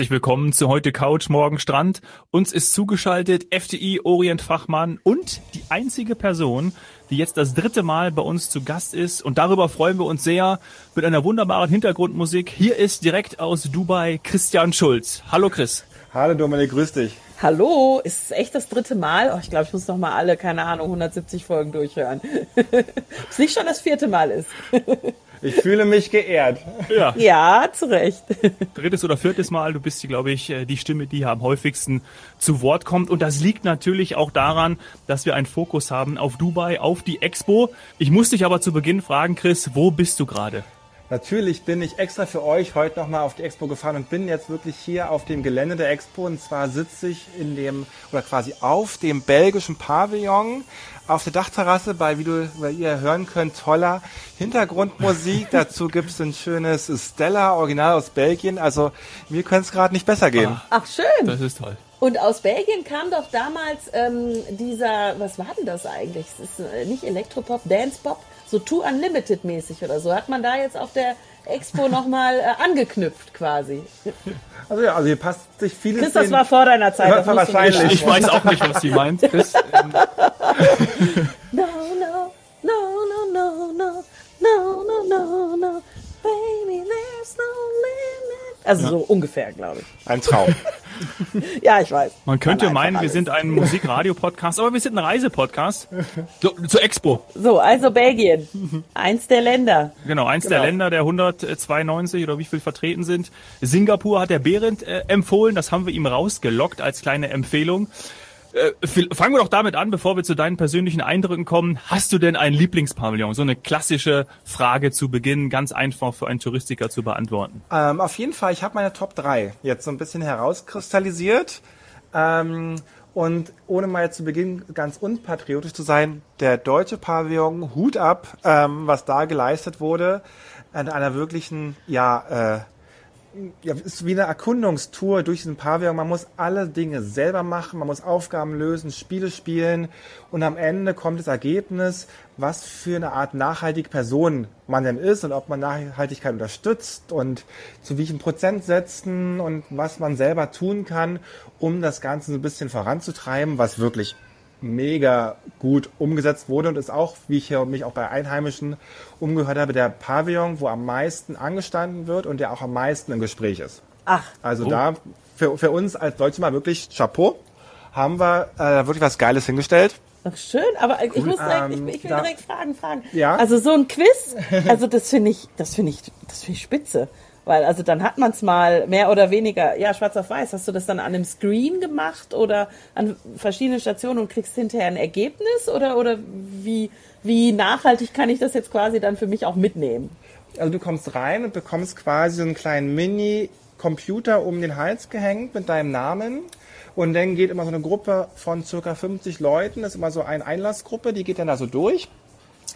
Herzlich willkommen zu heute Couch, morgen Strand. Uns ist zugeschaltet FDI Orientfachmann und die einzige Person, die jetzt das dritte Mal bei uns zu Gast ist. Und darüber freuen wir uns sehr mit einer wunderbaren Hintergrundmusik. Hier ist direkt aus Dubai Christian Schulz. Hallo Chris. Hallo Dominik, grüß dich. Hallo, ist es echt das dritte Mal? Oh, ich glaube, ich muss noch mal alle, keine Ahnung, 170 Folgen durchhören. es nicht schon das vierte Mal ist. Ich fühle mich geehrt. Ja, ja zu Recht. Drittes oder viertes Mal, du bist, glaube ich, äh, die Stimme, die am häufigsten zu Wort kommt. Und das liegt natürlich auch daran, dass wir einen Fokus haben auf Dubai, auf die Expo. Ich muss dich aber zu Beginn fragen, Chris, wo bist du gerade? Natürlich bin ich extra für euch heute nochmal auf die Expo gefahren und bin jetzt wirklich hier auf dem Gelände der Expo. Und zwar sitze ich in dem, oder quasi auf dem belgischen Pavillon auf der Dachterrasse bei, wie du, wie ihr hören könnt, toller Hintergrundmusik. Dazu gibt es ein schönes Stella, Original aus Belgien. Also mir könnte es gerade nicht besser gehen. Ach, schön. Das ist toll. Und aus Belgien kam doch damals ähm, dieser, was war denn das eigentlich? Es ist äh, nicht Elektropop, Dancepop, so Too Unlimited mäßig oder so. Hat man da jetzt auf der Expo nochmal äh, angeknüpft quasi. Also ja, also hier passt sich vieles. Chris, das war vor deiner Zeit. Das wahrscheinlich. Ich weiß auch nicht, was sie meint. Chris, ähm. no, no, no, no, no, no, no, no, no, no, baby, there's no limit. Also ja. so ungefähr, glaube ich. Ein Traum. ja, ich weiß. Man könnte meinen, alles. wir sind ein Musikradio-Podcast, aber wir sind ein Reisepodcast. So, zur Expo. So, also Belgien. Eins der Länder. Genau, eins genau. der Länder, der 192 oder wie viel vertreten sind. Singapur hat der Behrendt äh, empfohlen. Das haben wir ihm rausgelockt als kleine Empfehlung. Äh, fangen wir doch damit an, bevor wir zu deinen persönlichen Eindrücken kommen. Hast du denn ein Lieblingspavillon? So eine klassische Frage zu Beginn, ganz einfach für einen Touristiker zu beantworten. Ähm, auf jeden Fall, ich habe meine Top 3 jetzt so ein bisschen herauskristallisiert. Ähm, und ohne mal zu Beginn ganz unpatriotisch zu sein, der deutsche Pavillon, Hut ab, ähm, was da geleistet wurde, an einer wirklichen, ja, äh, ja, ist wie eine Erkundungstour durch diesen Pavillon. Man muss alle Dinge selber machen, man muss Aufgaben lösen, Spiele spielen und am Ende kommt das Ergebnis, was für eine Art nachhaltige Person man denn ist und ob man Nachhaltigkeit unterstützt und zu welchen Prozentsätzen und was man selber tun kann, um das Ganze so ein bisschen voranzutreiben, was wirklich mega gut umgesetzt wurde und ist auch, wie ich hier mich auch bei Einheimischen umgehört habe, der Pavillon, wo am meisten angestanden wird und der auch am meisten im Gespräch ist. Ach. Also oh. da für, für uns als Deutsche mal wirklich Chapeau, haben wir äh, wirklich was Geiles hingestellt. Ach schön, aber ich muss direkt, ähm, ich, ich will direkt fragen, fragen. Ja? Also so ein Quiz, also das finde ich, das finde ich, das finde ich spitze. Weil, also dann hat man es mal mehr oder weniger, ja, schwarz auf weiß. Hast du das dann an einem Screen gemacht oder an verschiedenen Stationen und kriegst hinterher ein Ergebnis? Oder, oder wie, wie nachhaltig kann ich das jetzt quasi dann für mich auch mitnehmen? Also du kommst rein und bekommst quasi so einen kleinen Mini-Computer um den Hals gehängt mit deinem Namen. Und dann geht immer so eine Gruppe von circa 50 Leuten, das ist immer so eine Einlassgruppe, die geht dann da so durch.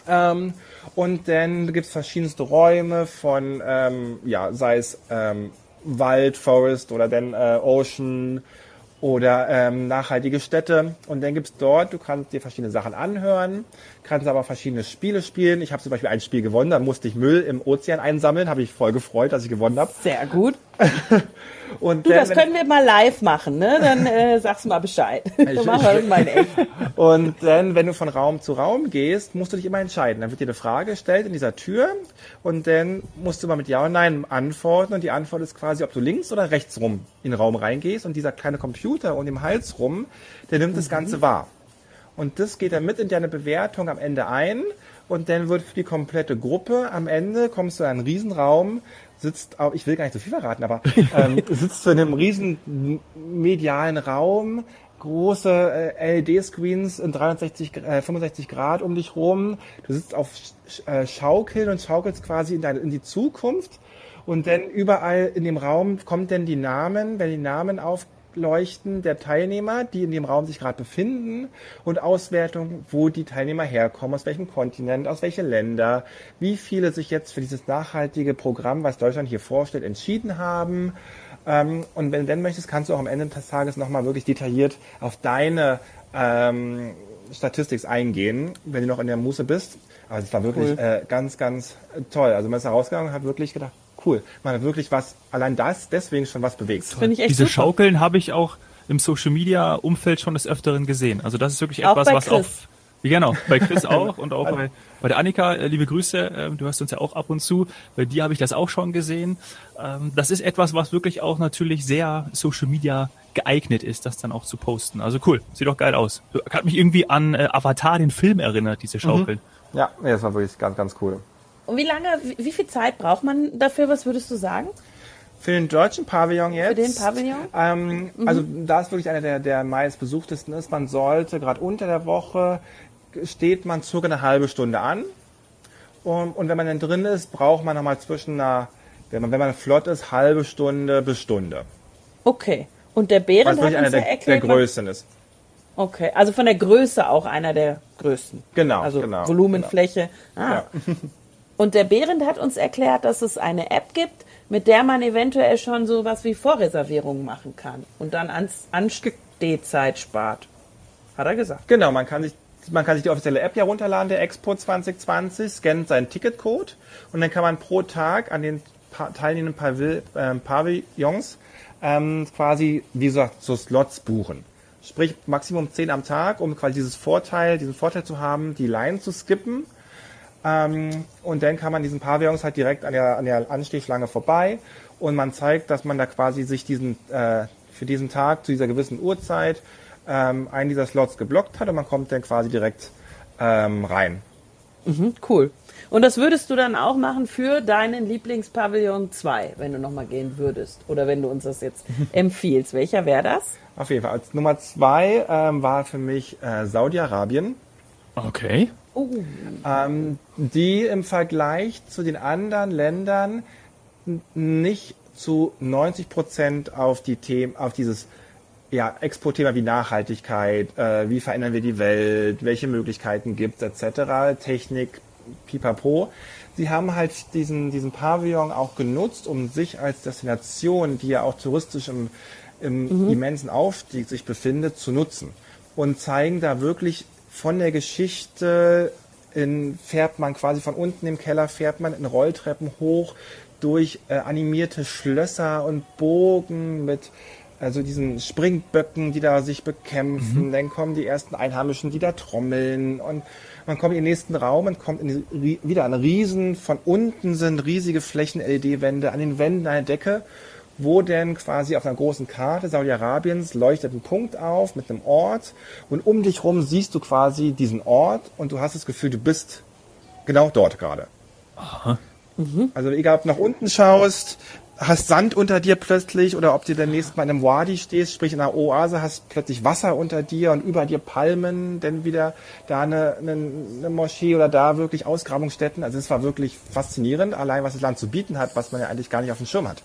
Ähm, und dann gibt es verschiedenste Räume von, ähm, ja, sei es ähm, Wald, Forest oder dann äh, Ocean oder ähm, nachhaltige Städte. Und dann gibt's dort, du kannst dir verschiedene Sachen anhören, kannst aber verschiedene Spiele spielen. Ich habe zum Beispiel ein Spiel gewonnen, da musste ich Müll im Ozean einsammeln, habe ich voll gefreut, dass ich gewonnen habe. Sehr gut. Und du, dann, das können wir mal live machen, ne? Dann äh, sagst du mal Bescheid. dann machen wir das mal in echt. Und dann, wenn du von Raum zu Raum gehst, musst du dich immer entscheiden. Dann wird dir eine Frage gestellt in dieser Tür und dann musst du mal mit Ja und Nein antworten und die Antwort ist quasi, ob du links oder rechts rum in den Raum reingehst und dieser kleine Computer um den Hals rum, der nimmt mhm. das Ganze wahr. Und das geht dann mit in deine Bewertung am Ende ein und dann wird für die komplette Gruppe am Ende kommst du in einen Riesenraum, sitzt auch, ich will gar nicht so viel verraten, aber ähm, sitzt du in einem riesen medialen Raum, große äh, LED-Screens in 360, äh, 65 Grad um dich rum. Du sitzt auf äh, Schaukeln und schaukelst quasi in, deine, in die Zukunft. Und dann überall in dem Raum kommt dann die Namen, wenn die Namen auf, Ableuchten der Teilnehmer, die in dem Raum sich gerade befinden und Auswertung, wo die Teilnehmer herkommen, aus welchem Kontinent, aus welchen Länder, wie viele sich jetzt für dieses nachhaltige Programm, was Deutschland hier vorstellt, entschieden haben. Ähm, und wenn du denn möchtest, kannst du auch am Ende des Tages nochmal wirklich detailliert auf deine ähm, Statistik eingehen, wenn du noch in der Muße bist. Aber es war wirklich cool. äh, ganz, ganz toll. Also man ist da rausgegangen und hat wirklich gedacht, cool. Man hat wirklich was, allein das, deswegen schon was bewegt. Finde ich echt Diese super. Schaukeln habe ich auch im Social Media Umfeld schon des Öfteren gesehen. Also das ist wirklich Auch etwas, bei was auch. Ja, genau, bei Chris auch und auch bei, bei der Annika, äh, liebe Grüße, ähm, du hörst uns ja auch ab und zu, bei dir habe ich das auch schon gesehen. Ähm, das ist etwas, was wirklich auch natürlich sehr Social Media geeignet ist, das dann auch zu posten. Also cool, sieht doch geil aus. Hat mich irgendwie an äh, Avatar, den Film erinnert, diese Schaukeln. Ja, nee, das war wirklich ganz, ganz cool. Und wie lange, wie, wie viel Zeit braucht man dafür? Was würdest du sagen? Für den deutschen Pavillon jetzt. Für den Pavillon? Ähm, Also da ist wirklich einer der, der meistbesuchtesten ist. Man sollte gerade unter der Woche steht man circa eine halbe Stunde an. Und, und wenn man dann drin ist, braucht man nochmal zwischen einer, wenn man, wenn man flott ist, halbe Stunde bis Stunde. Okay. Und der Bären hat wirklich einer der, der erklärt, was- größten ist. Okay, also von der Größe auch einer der größten. Genau, Also genau, Volumenfläche. Ah. Ja. Und der Behrend hat uns erklärt, dass es eine App gibt, mit der man eventuell schon sowas wie Vorreservierungen machen kann und dann ans Anstehzeit spart. Hat er gesagt. Genau, man kann sich man kann sich die offizielle App ja runterladen, der Expo 2020, scannt seinen Ticketcode und dann kann man pro Tag an den teilnehmenden Pavil ähm, Pavillons ähm, quasi, wie gesagt, so Slots buchen. Sprich, Maximum 10 am Tag, um quasi dieses Vorteil, diesen Vorteil zu haben, die Line zu skippen. Ähm, und dann kann man diesen Pavillons halt direkt an der, an der Anstehschlange vorbei und man zeigt, dass man da quasi sich diesen, äh, für diesen Tag zu dieser gewissen Uhrzeit ähm, einen dieser Slots geblockt hat und man kommt dann quasi direkt ähm, rein. Mhm, cool. Und das würdest du dann auch machen für deinen Lieblingspavillon 2, wenn du nochmal gehen würdest. Oder wenn du uns das jetzt empfiehlst. Welcher wäre das? Auf jeden Fall. Als Nummer zwei ähm, war für mich äh, Saudi-Arabien, Okay. Oh, ähm, die im Vergleich zu den anderen Ländern nicht zu 90 Prozent auf die Themen, auf dieses ja, Expo-Thema wie Nachhaltigkeit, äh, wie verändern wir die Welt, welche Möglichkeiten gibt es, etc., Technik, pipapo. Sie haben halt diesen, diesen Pavillon auch genutzt, um sich als Destination, die ja auch touristisch im, im immensen Aufstieg sich befindet, zu nutzen. Und zeigen da wirklich von der Geschichte in, fährt man quasi von unten im Keller, fährt man in Rolltreppen hoch durch äh, animierte Schlösser und Bogen mit also diesen Springböcken, die da sich bekämpfen. Dann kommen die ersten Einheimischen, die da trommeln und man kommt in den nächsten Raum und kommt in die, wieder an Riesen. Von unten sind riesige Flächen LED-Wände, an den Wänden eine Decke, wo denn quasi auf einer großen Karte Saudi-Arabiens leuchtet ein Punkt auf mit einem Ort und um dich rum siehst du quasi diesen Ort und du hast das Gefühl, du bist genau dort gerade. Also egal, ob du nach unten schaust, hast Sand unter dir plötzlich oder ob du demnächst mal in einem Wadi stehst, sprich in einer Oase, hast plötzlich Wasser unter dir und über dir Palmen, dann wieder da eine, eine, eine Moschee oder da wirklich Ausgrabungsstätten. Also es war wirklich faszinierend, allein was das Land zu bieten hat, was man ja eigentlich gar nicht auf dem Schirm hat.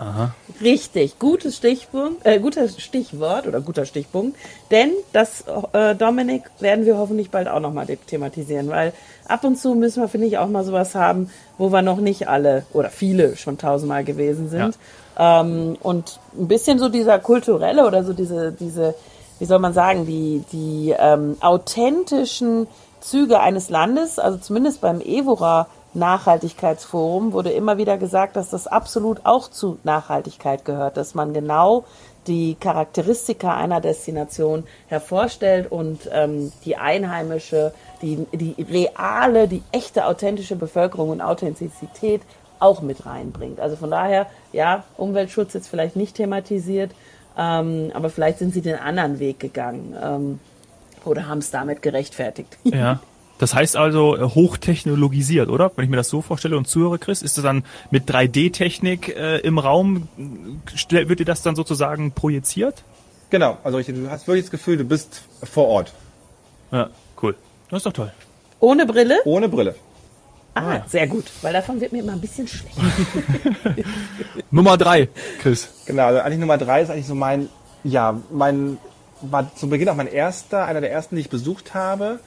richtig. Gutes Stichpunkt, äh, guter Stichwort oder guter Stichpunkt. Denn das, äh, Dominik, werden wir hoffentlich bald auch nochmal thematisieren, weil ab und zu müssen wir, finde ich, auch mal sowas haben, wo wir noch nicht alle oder viele schon tausendmal gewesen sind. Ähm, und ein bisschen so dieser kulturelle oder so diese, diese, wie soll man sagen, die, die ähm, authentischen Züge eines Landes, also zumindest beim Evora Nachhaltigkeitsforum wurde immer wieder gesagt, dass das absolut auch zu Nachhaltigkeit gehört, dass man genau die Charakteristika einer Destination hervorstellt und ähm, die einheimische, die, die reale, die echte authentische Bevölkerung und Authentizität auch mit reinbringt. Also von daher, ja, Umweltschutz jetzt vielleicht nicht thematisiert, ähm, aber vielleicht sind sie den anderen Weg gegangen ähm, oder haben es damit gerechtfertigt. Ja. Das heißt also äh, hochtechnologisiert, oder? Wenn ich mir das so vorstelle und zuhöre, Chris, ist das dann mit 3D-Technik äh, im Raum, wird dir das dann sozusagen projiziert? Genau, also richtig, du hast wirklich das Gefühl, du bist vor Ort, Ja, cool. Das ist doch toll. Ohne Brille? ohne Brille. Ah, sehr gut, weil davon wird mir immer ein bisschen schlecht. Nummer drei, Chris. Genau, also eigentlich Nummer drei ist eigentlich so mein, ja, mein, war zu Beginn auch mein erster, einer der ersten, die ich besucht habe,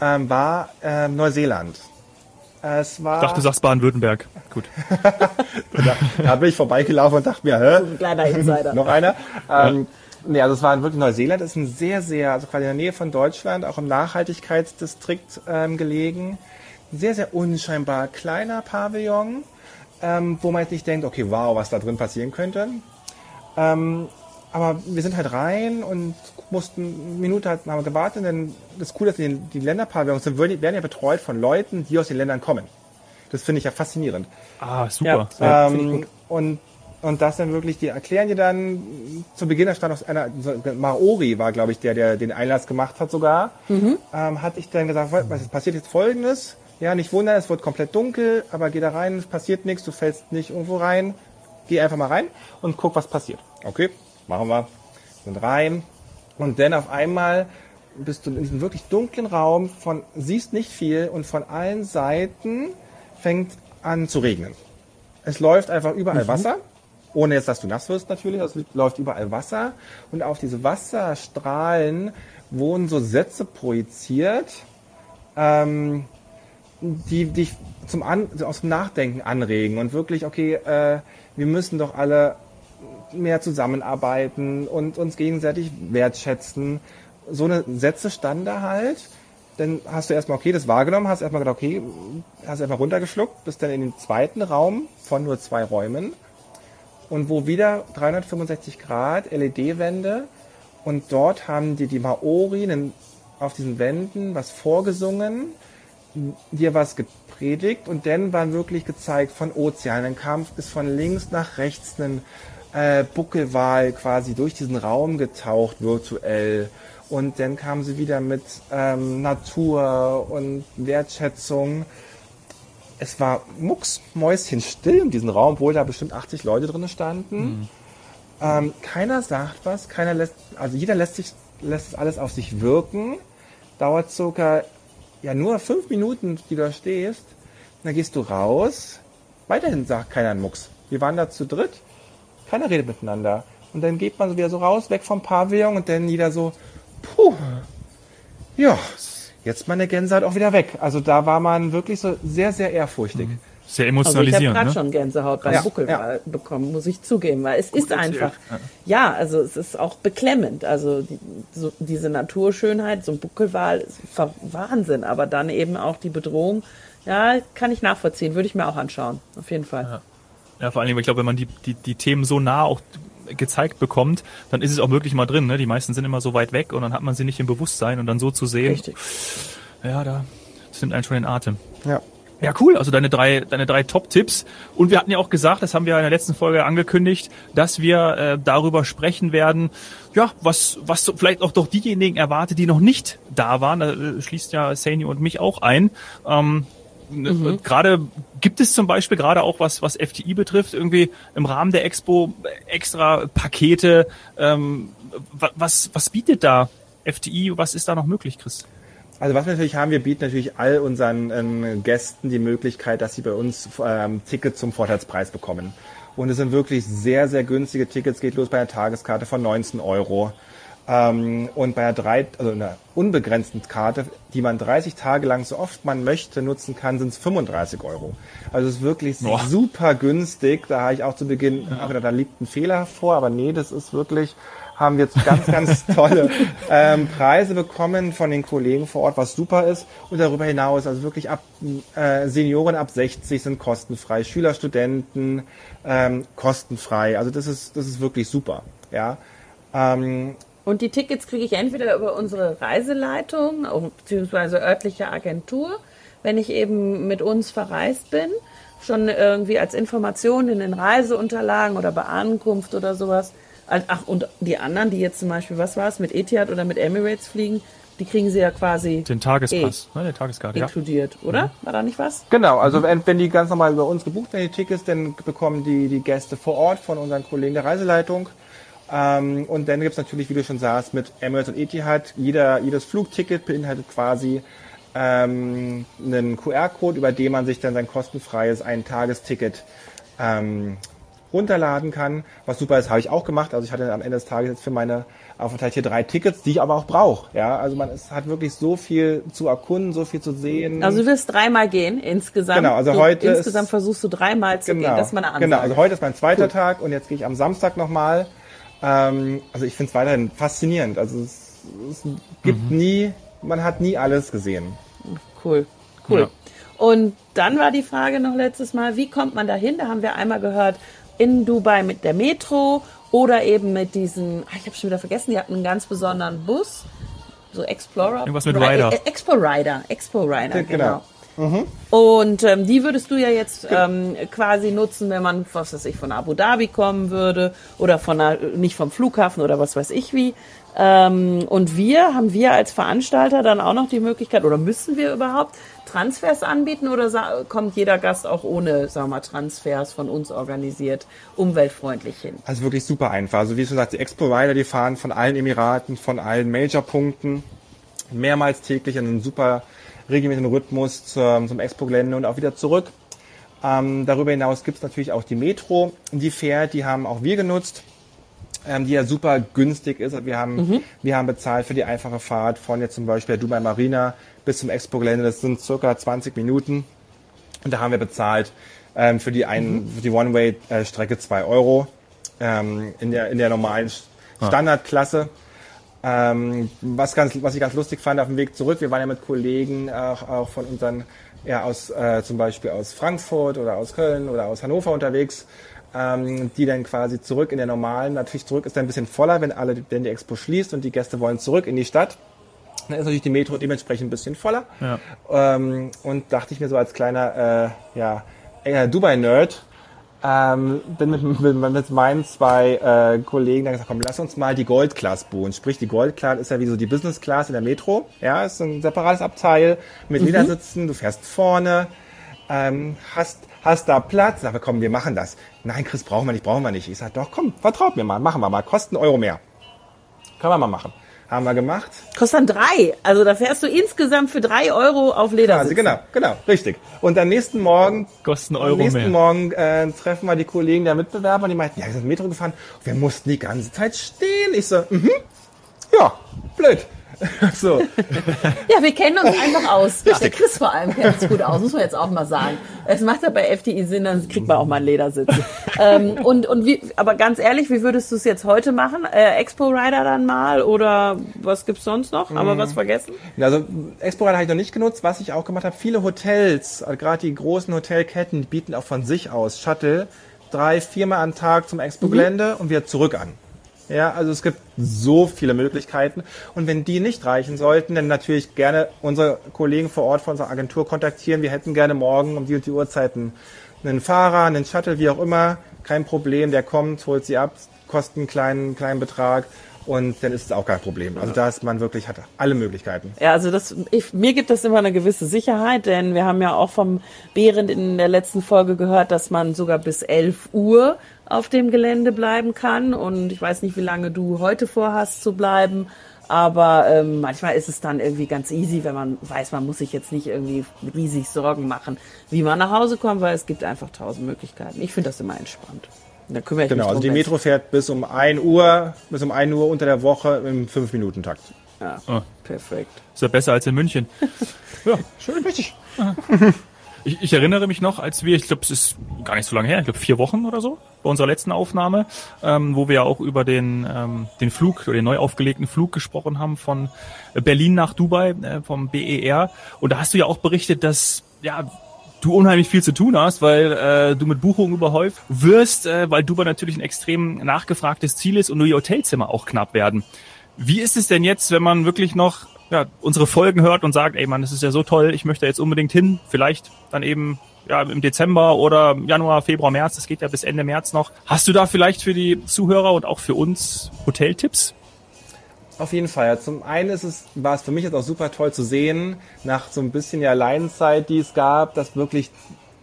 ähm, war ähm, Neuseeland. Es war, Ich dachte, du sagst Baden-Württemberg. Gut. da, da bin ich vorbeigelaufen und dachte mir, hä? Ein kleiner Insider. Noch einer? Ähm, nee, also es war wirklich Neuseeland, ist ein sehr, sehr, also quasi in der Nähe von Deutschland, auch im Nachhaltigkeitsdistrikt ähm, gelegen. Sehr, sehr unscheinbar kleiner Pavillon. ähm, wo man jetzt nicht denkt, okay, wow, was da drin passieren könnte. Ähm, aber wir sind halt rein und mussten eine Minute halt, haben gewartet, denn das Coole ist, die, die Länderpavillons sind, werden ja betreut von Leuten, die aus den Ländern kommen. Das finde ich ja faszinierend. Ah, super. Ja, Ähm, gut. und, und das dann wirklich, die erklären dir dann, zu Beginn, da stand aus einer, so, Maori war, glaube ich, der, der den Einlass gemacht hat sogar, ähm, hatte ich dann gesagt, was was passiert jetzt folgendes? Ja, nicht wundern, es wird komplett dunkel, aber geh da rein, es passiert nichts, du fällst nicht irgendwo rein. Geh einfach mal rein und guck, was passiert. Okay, machen wir. Sind rein. Und dann auf einmal bist du in diesem wirklich dunklen Raum, von, siehst nicht viel und von allen Seiten fängt an zu regnen. Es läuft einfach überall Wasser, ohne jetzt, dass du nass wirst natürlich, es läuft überall Wasser und auf diese Wasserstrahlen wurden so Sätze projiziert, ähm, die dich zum An so aus dem Nachdenken anregen und wirklich, okay, äh, wir müssen doch alle mehr zusammenarbeiten und uns gegenseitig wertschätzen. So eine Sätze standen da halt. Dann hast du erstmal, okay, das wahrgenommen, hast erstmal gedacht, okay, hast erstmal runtergeschluckt, bist dann in den zweiten Raum von nur zwei Räumen und wo wieder 365 Grad LED-Wände und dort haben die, die Maori auf diesen Wänden was vorgesungen, dir was gepredigt und dann war wirklich gezeigt von Ozean. Dann kam es von links nach rechts ein äh, Buckelwal quasi durch diesen Raum getaucht virtuell und dann kamen sie wieder mit ähm, Natur und Wertschätzung. Es war mucksmäuschenstill in diesem Raum, obwohl da bestimmt 80 Leute drin standen. Ähm, keiner sagt was, keiner lässt, also jeder lässt sich, lässt es alles auf sich wirken. Dauert circa, ja, nur fünf Minuten, die du da stehst. Dann gehst du raus. Weiterhin sagt keiner einen Mucks. Wir waren da zu dritt. Keiner redet miteinander. Und dann geht man so wieder so raus, weg vom Pavillon und dann jeder so, puh, ja, jetzt meine Gänsehaut auch wieder weg. Also da war man wirklich so sehr, sehr ehrfurchtig. Sehr Also ich habe emotionalisierend, gerade ne? schon Gänsehaut beim Ja, Buckelwal bekommen, muss ich zugeben, weil es ist erzählt, einfach, ja. also es ist auch beklemmend. Also die, so, diese Naturschönheit, so ein Buckelwal ist Wahnsinn, aber dann eben auch die Bedrohung, ja, kann ich nachvollziehen, würde ich mir auch anschauen, auf jeden Fall. Ja, vor allen Dingen, ich glaube, wenn man die, die, die Themen so nah auch gezeigt bekommt, dann ist es auch wirklich mal drin. Ne? Die meisten sind immer so weit weg und dann hat man sie nicht im Bewusstsein und dann so zu sehen, Richtig. ja, da das nimmt einen schon den Atem. Ja. Ja, cool. Also deine drei, deine drei Top-Tipps. Und wir hatten ja auch gesagt, das haben wir in der letzten Folge angekündigt, dass wir äh, darüber sprechen werden, ja, was, was so vielleicht auch doch diejenigen erwartet, die noch nicht da waren. Da äh, schließt ja Saini und mich auch ein. Ähm, ne, Gerade gibt es zum Beispiel gerade auch was, was FTI betrifft, irgendwie im Rahmen der Expo extra Pakete. Ähm, wa- was, was bietet da FTI? Was ist da noch möglich, Chris? Also was wir natürlich haben, wir bieten natürlich all unseren ähm, Gästen die Möglichkeit, dass sie bei uns ähm, Tickets zum Vorteilspreis bekommen. Und es sind wirklich sehr, sehr günstige Tickets. Geht los bei einer Tageskarte von 19 Euro. Ähm, und bei einer, drei, also einer unbegrenzten Karte, die man 30 Tage lang so oft man möchte nutzen kann, sind es 35 Euro. Also es ist wirklich Boah. super günstig. Da habe ich auch zu Beginn gedacht, da liegt ein Fehler vor, aber nee, das ist wirklich haben wir jetzt ganz, ganz tolle ähm, Preise bekommen von den Kollegen vor Ort, was super ist. Und darüber hinaus, also wirklich ab äh, Senioren ab 60 sind kostenfrei, Schüler, Studenten ähm, kostenfrei. Also das ist, das ist wirklich super. Ja. Ähm, Und die Tickets kriege ich entweder über unsere Reiseleitung beziehungsweise örtliche Agentur, wenn ich eben mit uns verreist bin, schon irgendwie als Information in den Reiseunterlagen oder bei Ankunft oder sowas. Ach, und die anderen, die jetzt zum Beispiel, was war es, mit Etihad oder mit Emirates fliegen, die kriegen sie ja quasi Den Tagespass, ne, der Tageskarte, ja. inkludiert, oder? War da nicht was? Genau, also wenn, wenn die ganz normal über uns gebucht werden, die Tickets, dann bekommen die, die Gäste vor Ort von unseren Kollegen der Reiseleitung. Ähm, und dann gibt's natürlich, wie du schon sagst, mit Emirates und Etihad, jeder, jedes Flugticket beinhaltet quasi ähm, einen QR-Code, über den man sich dann sein kostenfreies Ein-Tagesticket ähm, runterladen kann. Was super ist, habe ich auch gemacht. Also ich hatte am Ende des Tages jetzt für meine Aufenthalt hier drei Tickets, die ich aber auch brauche. Ja, also man es hat wirklich so viel zu erkunden, so viel zu sehen. Also du wirst dreimal gehen insgesamt. Genau, also du, heute ist- Insgesamt versuchst du dreimal zu gehen. Das ist meine Ansage. Genau, also heute ist mein zweiter Tag und jetzt gehe ich am Samstag nochmal. Ähm, also ich finde es weiterhin faszinierend. Also es, es gibt Mhm. nie, man hat nie alles gesehen. Cool, cool. Ja. Und dann war die Frage noch letztes Mal, wie kommt man dahin? Da haben wir einmal gehört, in Dubai mit der Metro oder eben mit diesen, ah, ich habe schon wieder vergessen, die hatten einen ganz besonderen Bus, so Explorer. Irgendwas mit Rider. Expo Rider, Expo Rider, Genau. genau. Und ähm, die würdest du ja jetzt ähm, quasi nutzen, wenn man, was weiß ich, von Abu Dhabi kommen würde oder von einer, nicht vom Flughafen oder was weiß ich wie. Ähm, und wir, haben wir als Veranstalter dann auch noch die Möglichkeit oder müssen wir überhaupt Transfers anbieten oder kommt jeder Gast auch ohne, sagen wir mal, Transfers von uns organisiert, umweltfreundlich hin? Also wirklich super einfach. Also wie schon gesagt, die Expo-Rider, die fahren von allen Emiraten, von allen Major-Punkten mehrmals täglich in einem super regelmäßigen Rhythmus zum, zum Expo-Gelände und auch wieder zurück. Ähm, darüber hinaus gibt es natürlich auch die Metro, die fährt, die haben auch wir genutzt, ähm, die ja super günstig ist. Wir haben, wir haben bezahlt für die einfache Fahrt von jetzt zum Beispiel der Dubai Marina bis zum Expo-Gelände. Das sind circa 20 Minuten. Und da haben wir bezahlt ähm, für die, ein, für die One-Way-Strecke 2 Euro ähm, in, der, in der normalen Standardklasse. Ähm, was, ganz, was ich ganz lustig fand auf dem Weg zurück, wir waren ja mit Kollegen auch, auch von unseren, ja, aus, äh, zum Beispiel aus Frankfurt oder aus Köln oder aus Hannover unterwegs, ähm, die dann quasi zurück in der normalen, natürlich zurück ist dann ein bisschen voller, wenn alle, wenn die Expo schließt und die Gäste wollen zurück in die Stadt. Dann ist natürlich die Metro dementsprechend ein bisschen voller. Ja. Ähm, und dachte ich mir so als kleiner äh, ja, Dubai-Nerd, ähm, bin mit, mit, mit meinen zwei äh, Kollegen dann gesagt, komm, lass uns mal die Gold Class buchen. Sprich, die Gold Class ist ja wie so die Business Class in der Metro. Ja, ist ein separates Abteil mit Ledersitzen. Du fährst vorne, ähm, hast, hast da Platz. Sag, komm, wir machen das. Nein, Chris, brauchen wir nicht, brauchen wir nicht. Ich sag, doch, komm, vertraut mir mal, machen wir mal. Kosten Euro mehr. Können wir mal machen. Haben wir gemacht. Kostet dann drei. Also da fährst du insgesamt für drei Euro auf Leder. Also genau, genau, richtig. Und am nächsten Morgen Kosten Am Euro nächsten mehr. Morgen äh, treffen wir die Kollegen der Mitbewerber, die meinten, ja, wir sind Metro gefahren, wir mussten die ganze Zeit stehen. Ich so, mhm, ja, blöd. so, Ja, wir kennen uns einfach aus. Der Chris vor allem kennt uns gut aus, muss man jetzt auch mal sagen. Es macht ja bei FDI Sinn, dann kriegt man auch mal einen Ledersitz. ähm, und, und wie, aber ganz ehrlich, wie würdest du es jetzt heute machen? Äh, Expo Rider dann mal oder was gibt's sonst noch? Haben wir was vergessen? also Explorer habe ich noch nicht genutzt. Was ich auch gemacht habe, viele Hotels, also gerade die großen Hotelketten, bieten auch von sich aus Shuttle drei, viermal am Tag zum Expo-Gelände und wieder zurück an. Ja, also es gibt so viele Möglichkeiten. Und wenn die nicht reichen sollten, dann natürlich gerne unsere Kollegen vor Ort von unserer Agentur kontaktieren. Wir hätten gerne morgen um die und die Uhrzeiten einen Fahrer, einen Shuttle, wie auch immer. Kein Problem, der kommt, holt sie ab, kostet einen kleinen, kleinen Betrag und dann ist es auch kein Problem. Also da ist man wirklich, hat alle Möglichkeiten. Ja, also das, ich, mir gibt das immer eine gewisse Sicherheit, denn wir haben ja auch vom Behrend in der letzten Folge gehört, dass man sogar bis 11 Uhr auf dem Gelände bleiben kann. Und ich weiß nicht, wie lange du heute vorhast zu bleiben. Aber ähm, manchmal ist es dann irgendwie ganz easy, wenn man weiß, man muss sich jetzt nicht irgendwie riesig Sorgen machen, wie man nach Hause kommt, weil es gibt einfach tausend Möglichkeiten. Ich finde das immer entspannt. Da kümmere ich Genau, mich also die Metro fährt bis um 1 Uhr, bis um 1 Uhr unter der Woche im 5-Minuten-Takt. wenn's- Ah. Ja, perfekt. Ist ja besser als in München. Ja, Schön, richtig. Ich, ich erinnere mich noch, als wir, ich glaube, es ist gar nicht so lange her, ich glaube vier Wochen oder so, bei unserer letzten Aufnahme, ähm, wo wir ja auch über den, ähm, den Flug oder den neu aufgelegten Flug gesprochen haben von Berlin nach Dubai äh, vom BER. Und da hast du ja auch berichtet, dass ja du unheimlich viel zu tun hast, weil äh, du mit Buchungen überhäuft wirst, äh, weil Dubai natürlich ein extrem nachgefragtes Ziel ist und nur die Hotelzimmer auch knapp werden. Wie ist es denn jetzt, wenn man wirklich noch ja, unsere Folgen hört und sagt, ey Mann, das ist ja so toll, ich möchte jetzt unbedingt hin, vielleicht dann eben ja, im Dezember oder Januar, Februar, März, das geht ja bis Ende März noch. Hast du da vielleicht für die Zuhörer und auch für uns Hoteltipps? Auf jeden Fall. Ja, Zum einen ist es, war es für mich jetzt auch super toll zu sehen, nach so ein bisschen der Leidenszeit, die es gab, dass wirklich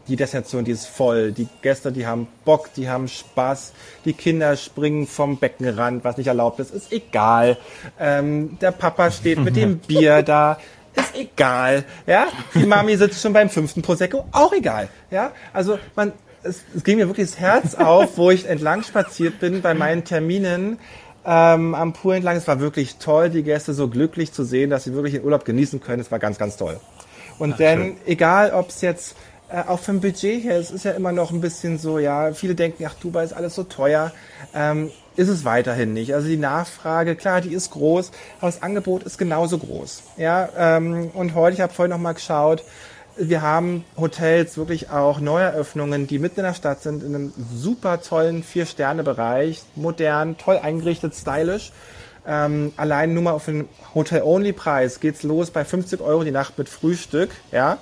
die Destination, die ist voll. Die Gäste, die haben Bock, die haben Spaß. Die Kinder springen vom Beckenrand, was nicht erlaubt ist, ist egal. Ähm, der Papa steht mit dem Bier da, ist egal. Ja, die Mami sitzt schon beim fünften Prosecco, auch egal. Ja, also man, es, es ging mir wirklich das Herz auf, wo ich entlang spaziert bin bei meinen Terminen ähm, am Pool entlang. Es war wirklich toll, die Gäste so glücklich zu sehen, dass sie wirklich den Urlaub genießen können. Es war ganz, ganz toll. Und dann, egal ob es jetzt äh, auch vom Budget her, es ist ja immer noch ein bisschen so, ja, viele denken, ach, Dubai ist alles so teuer. Ähm, ist es weiterhin nicht. Also die Nachfrage, klar, die ist groß, aber das Angebot ist genauso groß. Ja, ähm, und heute, ich habe vorhin noch mal geschaut, wir haben Hotels, wirklich auch Neueröffnungen, die mitten in der Stadt sind, in einem super tollen Vier-Sterne-Bereich, modern, toll eingerichtet, stylisch. Ähm, allein nur mal auf den Hotel-Only-Preis geht's los bei 50 Euro die Nacht mit Frühstück, ja.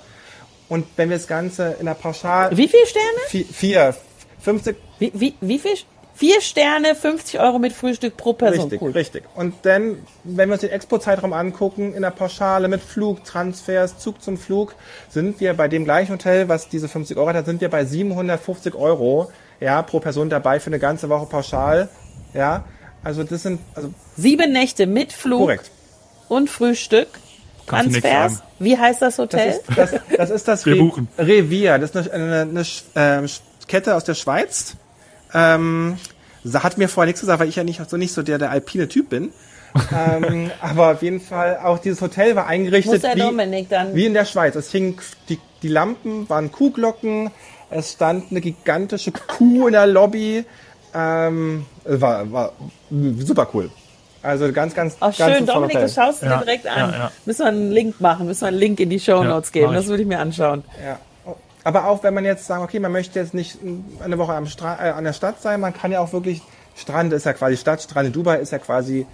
Und wenn wir das Ganze in der Pauschal... Wie viele Sterne? Vier, vier 50... Wie, wie, wie viel? Vier Sterne, 50 Euro mit Frühstück pro Person. Richtig, cool. richtig. Und dann, wenn wir uns den Expo-Zeitraum angucken, in der Pauschale mit Flug, Transfers, Zug zum Flug, sind wir bei dem gleichen Hotel, was diese 50 Euro hat, sind wir bei 750 Euro, ja, pro Person dabei für eine ganze Woche pauschal, ja. Also das sind, also Sieben Nächte mit Flug korrekt. und Frühstück. Kannst du nichts Transfers. Wie heißt das Das Hotel? ist das, das, ist das Re buchen. Revier. Das ist eine, eine, eine ähm, Sch- Kette aus der Schweiz. Ähm, hat mir vorher nichts gesagt, weil ich ja nicht so nicht so der, der alpine Typ bin. ähm, aber auf jeden Fall auch dieses Hotel war eingerichtet der wie, Dominik dann. wie in der Schweiz. Es hing die, die Lampen waren Kuhglocken. Es stand eine gigantische Kuh in der Lobby. Ähm, es war, war super cool. Also ganz, ganz, Ach ganz schön, Dominik, tolles das schaust du Ja, dir direkt an. ja, ja. Müssen wir einen Link machen, müssen wir einen Link in die Show Notes Ja, geben. Das würde ich mir anschauen. Ja. Aber auch wenn man jetzt sagt, okay, man möchte jetzt nicht eine Woche am Stra äh, an der Stadt sein, man kann ja auch wirklich, Strand ist ja quasi Stadt, Strand in Dubai ist ja quasi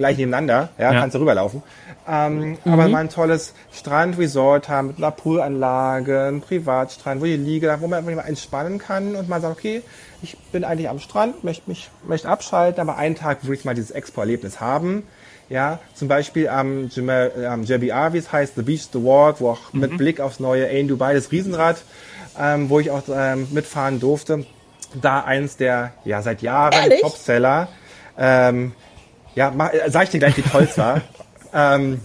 gleich nebeneinander, ja, Ja. kannst du rüberlaufen. Ähm, Aber mal ein tolles Strandresort haben mit einer Poolanlage, ein Privatstrand, wo die Liege, wo man einfach mal entspannen kann und mal sagt, okay, ich bin eigentlich am Strand, möchte mich, möchte abschalten, aber einen Tag will ich mal dieses Expo-Erlebnis haben. Ja, zum Beispiel am, äh, am JBR, wie es heißt, The Beach, The Walk, wo auch mit Blick aufs neue Ain Dubai, das Riesenrad, ähm, wo ich auch ähm, mitfahren durfte. Da eins der, ja, seit Jahren Ehrlich? Topseller. Ähm, ja, mach, äh, sag ich dir gleich, wie toll es war. ähm,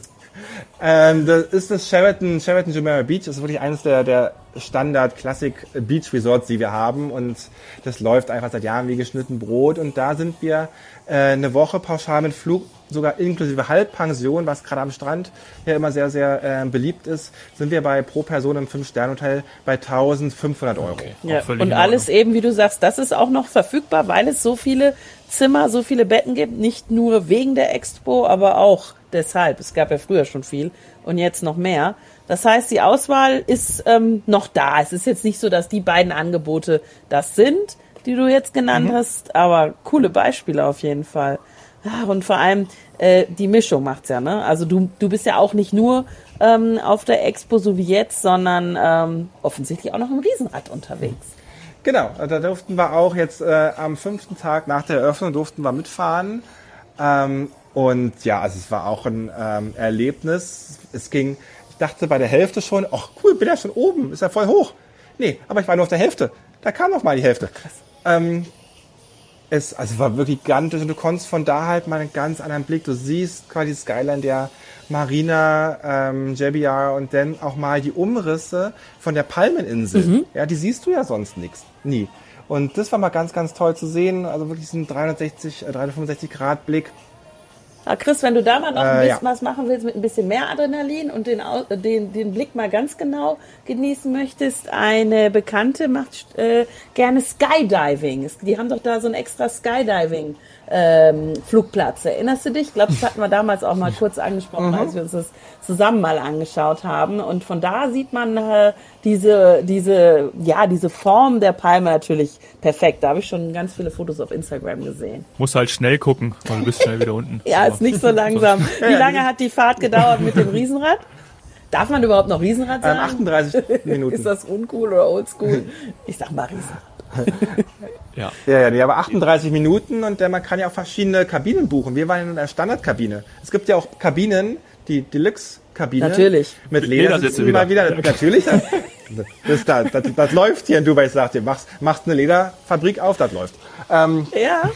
ähm, das ist das Sheraton, Sheraton Jumeirah Beach. Das ist wirklich eines der, der Standard Classic Beach Resorts, die wir haben. Und das läuft einfach seit Jahren wie geschnitten Brot. Und da sind wir äh, eine Woche pauschal mit Flug, sogar inklusive Halbpension, was gerade am Strand ja immer sehr, sehr äh, beliebt ist, sind wir bei pro Person im 5-Sterne-Hotel bei 1500 Euro. Ja. völlig Und alles eben, wie du sagst, das ist auch noch verfügbar, weil es so viele Zimmer, so viele Betten gibt. Nicht nur wegen der Expo, aber auch deshalb. Es gab ja früher schon viel und jetzt noch mehr. Das heißt, die Auswahl ist ähm, noch da. Es ist jetzt nicht so, dass die beiden Angebote das sind, die du jetzt genannt hast, aber coole Beispiele auf jeden Fall. Ja, und vor allem äh, die Mischung macht's ja, ne? Also du, du bist ja auch nicht nur ähm, auf der Expo so wie jetzt, sondern ähm, offensichtlich auch noch im Riesenrad unterwegs. Genau, da durften wir auch jetzt äh, am fünften Tag nach der Eröffnung durften wir mitfahren. Ähm, und ja, also es war auch ein ähm, Erlebnis. Es ging, ich dachte bei der Hälfte schon, ach cool, bin ja schon oben, ist ja voll hoch. Nee, aber ich war nur auf der Hälfte. Da kam noch mal die Hälfte. Ähm, es also war wirklich gigantisch und du konntest von da halt mal einen ganz anderen Blick. Du siehst quasi die Skyline der Marina, ähm, JBR und dann auch mal die Umrisse von der Palmeninsel. Ja, die siehst du ja sonst nix, nie. Und das war mal ganz, ganz toll zu sehen. Also wirklich so ein 360, äh, 365 Grad Blick. Ah, Chris, wenn du da mal noch ein Äh, bisschen ja. was machen willst mit ein bisschen mehr Adrenalin und den, äh, den, den Blick mal ganz genau genießen möchtest, eine Bekannte macht äh, gerne Skydiving. Die haben doch da so einen extra Skydiving ähm, Flugplatz. Erinnerst du dich? Ich glaube, das hatten wir damals auch mal kurz angesprochen, als wir uns das zusammen mal angeschaut haben. Und von da sieht man äh, diese, diese, ja, diese Form der Palme natürlich perfekt. Da habe ich schon ganz viele Fotos auf Instagram gesehen. Muss halt schnell gucken, weil du bist schnell wieder unten. Ja, Aber- ist nicht so langsam. Wie lange hat die Fahrt gedauert mit dem Riesenrad? Darf man überhaupt noch Riesenrad Ähm, sagen? 38 Minuten. Ist das uncool oder oldschool? Ich sag mal Riesenrad. Ja. Ja, ja, aber 38 Minuten und äh, man kann ja auch verschiedene Kabinen buchen. Wir waren in der Standardkabine. Es gibt ja auch Kabinen, die Deluxe-Kabine. Natürlich. Mit Ledersitzen Ledersitze mal wieder. wieder. Natürlich. Das, das, das, das, das läuft hier in Dubai, ich sag dir. Machst, machst eine Lederfabrik auf, das läuft. Ähm, Ja.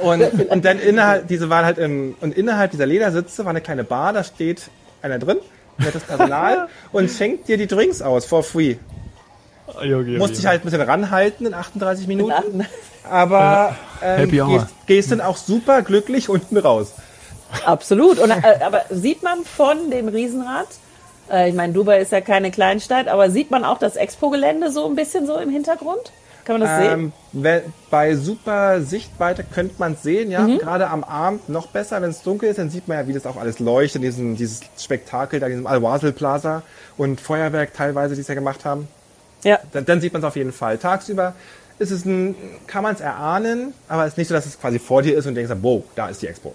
und, und dann innerhalb, diese waren halt im, und innerhalb dieser Ledersitze war eine kleine Bar, da steht einer drin, nettes Personal und schenkt dir die Drinks aus, for free. Jogi, Musste ich halt ein bisschen ranhalten in 38 Minuten. Achten. Aber ähm, Happy Hour. gehst, gehst dann auch super glücklich unten raus. Absolut. Und, äh, aber sieht man von dem Riesenrad, äh, ich meine, Dubai ist ja keine Kleinstadt, aber sieht man auch das Expo-Gelände so ein bisschen so im Hintergrund? Kann man das sehen? Ähm, wenn, bei super Sichtweite könnte man es sehen, ja. Mhm. Gerade am Abend noch besser, wenn es dunkel ist, dann sieht man ja, wie das auch alles leuchtet, diesen, dieses Spektakel da, diesem Al-Wasl Plaza und Feuerwerk teilweise, die es ja gemacht haben. Ja. Dann, dann sieht man es auf jeden Fall. Tagsüber ist es ein, kann man es erahnen, aber es ist nicht so, dass es quasi vor dir ist und denkst, wow, da ist die Expo.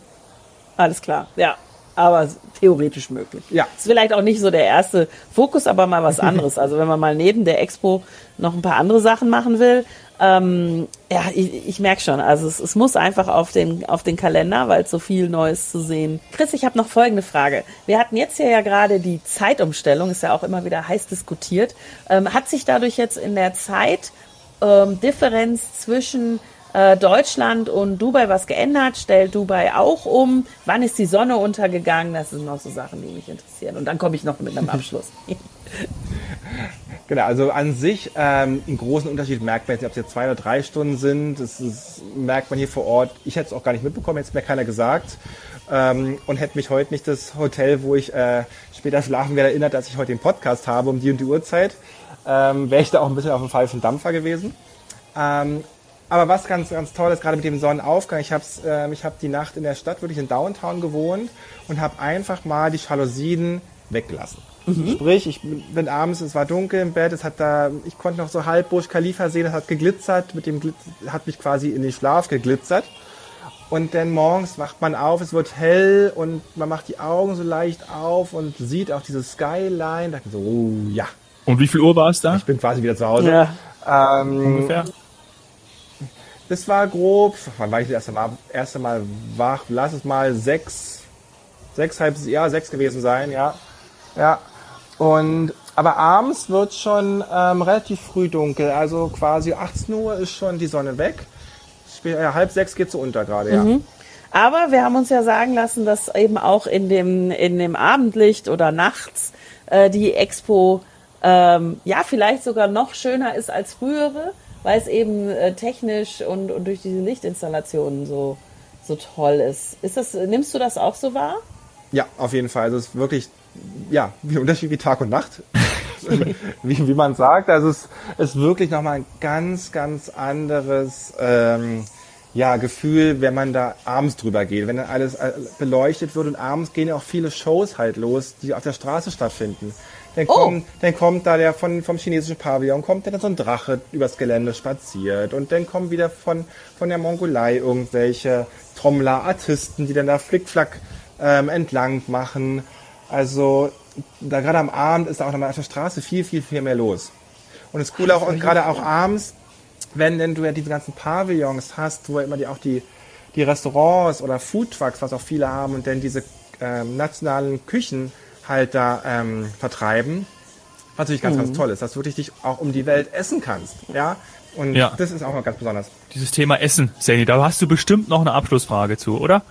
Alles klar. Ja. Aber theoretisch möglich. Ja. Ist vielleicht auch nicht so der erste Fokus, aber mal was anderes. Also wenn man mal neben der Expo noch ein paar andere Sachen machen will, ähm, ja, ich, ich merke schon. Also es, es muss einfach auf den, auf den Kalender, weil es so viel Neues zu sehen. Chris, ich habe noch folgende Frage. Wir hatten jetzt hier ja gerade die Zeitumstellung, ist ja auch immer wieder heiß diskutiert. Ähm, hat sich dadurch jetzt in der Zeit ähm, Differenz zwischen äh, Deutschland und Dubai was geändert? Stellt Dubai auch um? Wann ist die Sonne untergegangen? Das sind noch so Sachen, die mich interessieren. Und dann komme ich noch mit einem Abschluss. Genau, also an sich ähm, einen großen Unterschied merkt man jetzt, ob es jetzt zwei oder drei Stunden sind. Das ist, merkt man hier vor Ort. Ich hätte es auch gar nicht mitbekommen, hätte es mir keiner gesagt. Ähm, und hätte mich heute nicht das Hotel, wo ich äh, später schlafen werde, erinnert, dass ich heute den Podcast habe um die und die Uhrzeit. Ähm, Wäre ich da auch ein bisschen auf dem falschen Dampfer gewesen. Ähm, aber was ganz, ganz toll ist, gerade mit dem Sonnenaufgang, ich habe ähm, ich hab die Nacht in der Stadt wirklich in Downtown gewohnt und habe einfach mal die Jalousien weggelassen. Sprich, ich bin abends, es war dunkel im Bett, es hat da, ich konnte noch so halb Burj Khalifa sehen, es hat geglitzert, mit dem Glitz, hat mich quasi in den Schlaf geglitzert. Und dann morgens wacht man auf, es wird hell und man macht die Augen so leicht auf und sieht auch diese Skyline. Da so, oh ja, Und wie viel Uhr war es da? ich bin quasi wieder zu Hause. ja. Ähm, Ungefähr? Das war grob, wann war ich das erste Mal, erste Mal wach? Lass es mal sechs, sechs, halb, ja, sechs gewesen sein, ja. Ja. Und, aber abends wird schon ähm, relativ früh dunkel, also quasi 18 Uhr ist schon die Sonne weg. Spä- Ja, halb sechs geht so unter gerade, ja. Aber wir haben uns ja sagen lassen, dass eben auch in dem, in dem Abendlicht oder nachts äh, die Expo ähm, ja vielleicht sogar noch schöner ist als frühere, weil es eben äh, technisch und, und durch diese Lichtinstallationen so, so toll ist. ist das, nimmst du das auch so wahr? Ja, auf jeden Fall. Also es ist wirklich, ja, wie Unterschied wie Tag und Nacht. wie, wie man sagt. Also es ist wirklich nochmal ein ganz, ganz anderes ähm, ja, Gefühl, wenn man da abends drüber geht. Wenn dann alles äh, beleuchtet wird und abends gehen ja auch viele Shows halt los, die auf der Straße stattfinden. Dann Oh. kommt, dann kommt da der von, vom chinesischen Pavillon, kommt dann so ein Drache übers Gelände spaziert und dann kommen wieder von, von der Mongolei irgendwelche Trommler, Artisten, die dann da Flickflack ähm, entlang machen. Also da gerade am Abend ist da auch nochmal auf der Straße viel, viel, viel mehr los. Und das Coole auch, und gerade auch abends, wenn denn du ja diese ganzen Pavillons hast, wo immer die auch die, die Restaurants oder Foodtrucks, was auch viele haben, und dann diese ähm, nationalen Küchen halt da ähm, vertreiben, was natürlich ganz, ganz toll ist, dass du wirklich dich auch um die Welt essen kannst. Ja. Und Ja. das ist auch mal ganz besonders. Dieses Thema Essen, Sani, da hast du bestimmt noch eine Abschlussfrage zu, oder?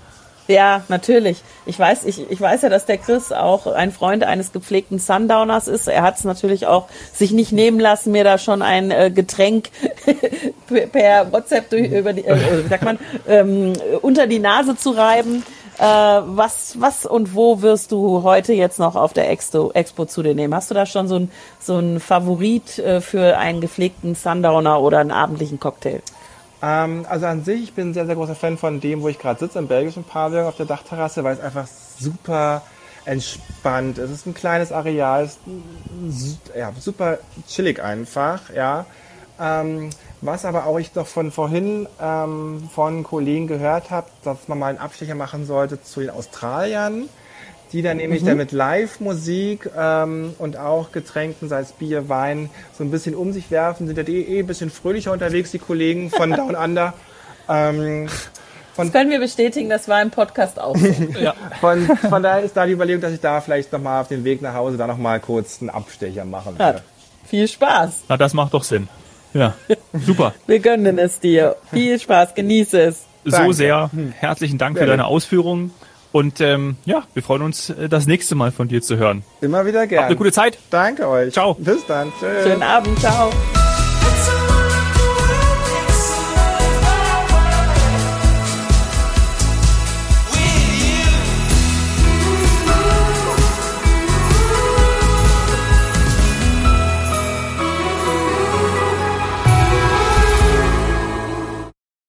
Ja, natürlich. Ich weiß, ich, ich weiß ja, dass der Chris auch ein Freund eines gepflegten Sundowners ist. Er hat es natürlich auch sich nicht nehmen lassen, mir da schon ein äh, Getränk per- WhatsApp durch, über die, äh, sagt man, ähm, unter die Nase zu reiben. Äh, was, was und wo wirst du heute jetzt noch auf der Expo, Expo zu dir nehmen? Hast du da schon so ein, so Favorit äh, für einen gepflegten Sundowner oder einen abendlichen Cocktail? Ähm, also an sich, ich bin ein sehr, sehr großer Fan von dem, wo ich gerade sitze, im belgischen Pavillon auf der Dachterrasse, weil es einfach super entspannt ist. Es ist ein kleines Areal, es ist ja, super chillig einfach, ja. Ähm, was aber auch ich noch von vorhin ähm, von Kollegen gehört habe, dass man mal einen Abstecher machen sollte zu den Australiern, die dann nämlich dann mit Live-Musik ähm, und auch Getränken, sei es Bier, Wein, so ein bisschen um sich werfen, sind ja die eh ein bisschen fröhlicher unterwegs, die Kollegen von Down Under. Ähm, Das können wir bestätigen, das war im Podcast auch so. Ja. von, von daher ist da die Überlegung, dass ich da vielleicht nochmal auf den Weg nach Hause da nochmal kurz einen Abstecher machen Ja, werde. viel Spaß. Na, das macht doch Sinn. Ja, super. Wir gönnen es dir. Viel Spaß, genieße es. So Danke. sehr. Herzlichen Dank für Gerne. deine Ausführungen. Und ähm, ja, wir freuen uns, äh, das nächste Mal von dir zu hören. Immer wieder Habt eine gerne. gute Zeit. Danke euch. Ciao. Bis dann. Tschüss. Schönen Abend, ciao.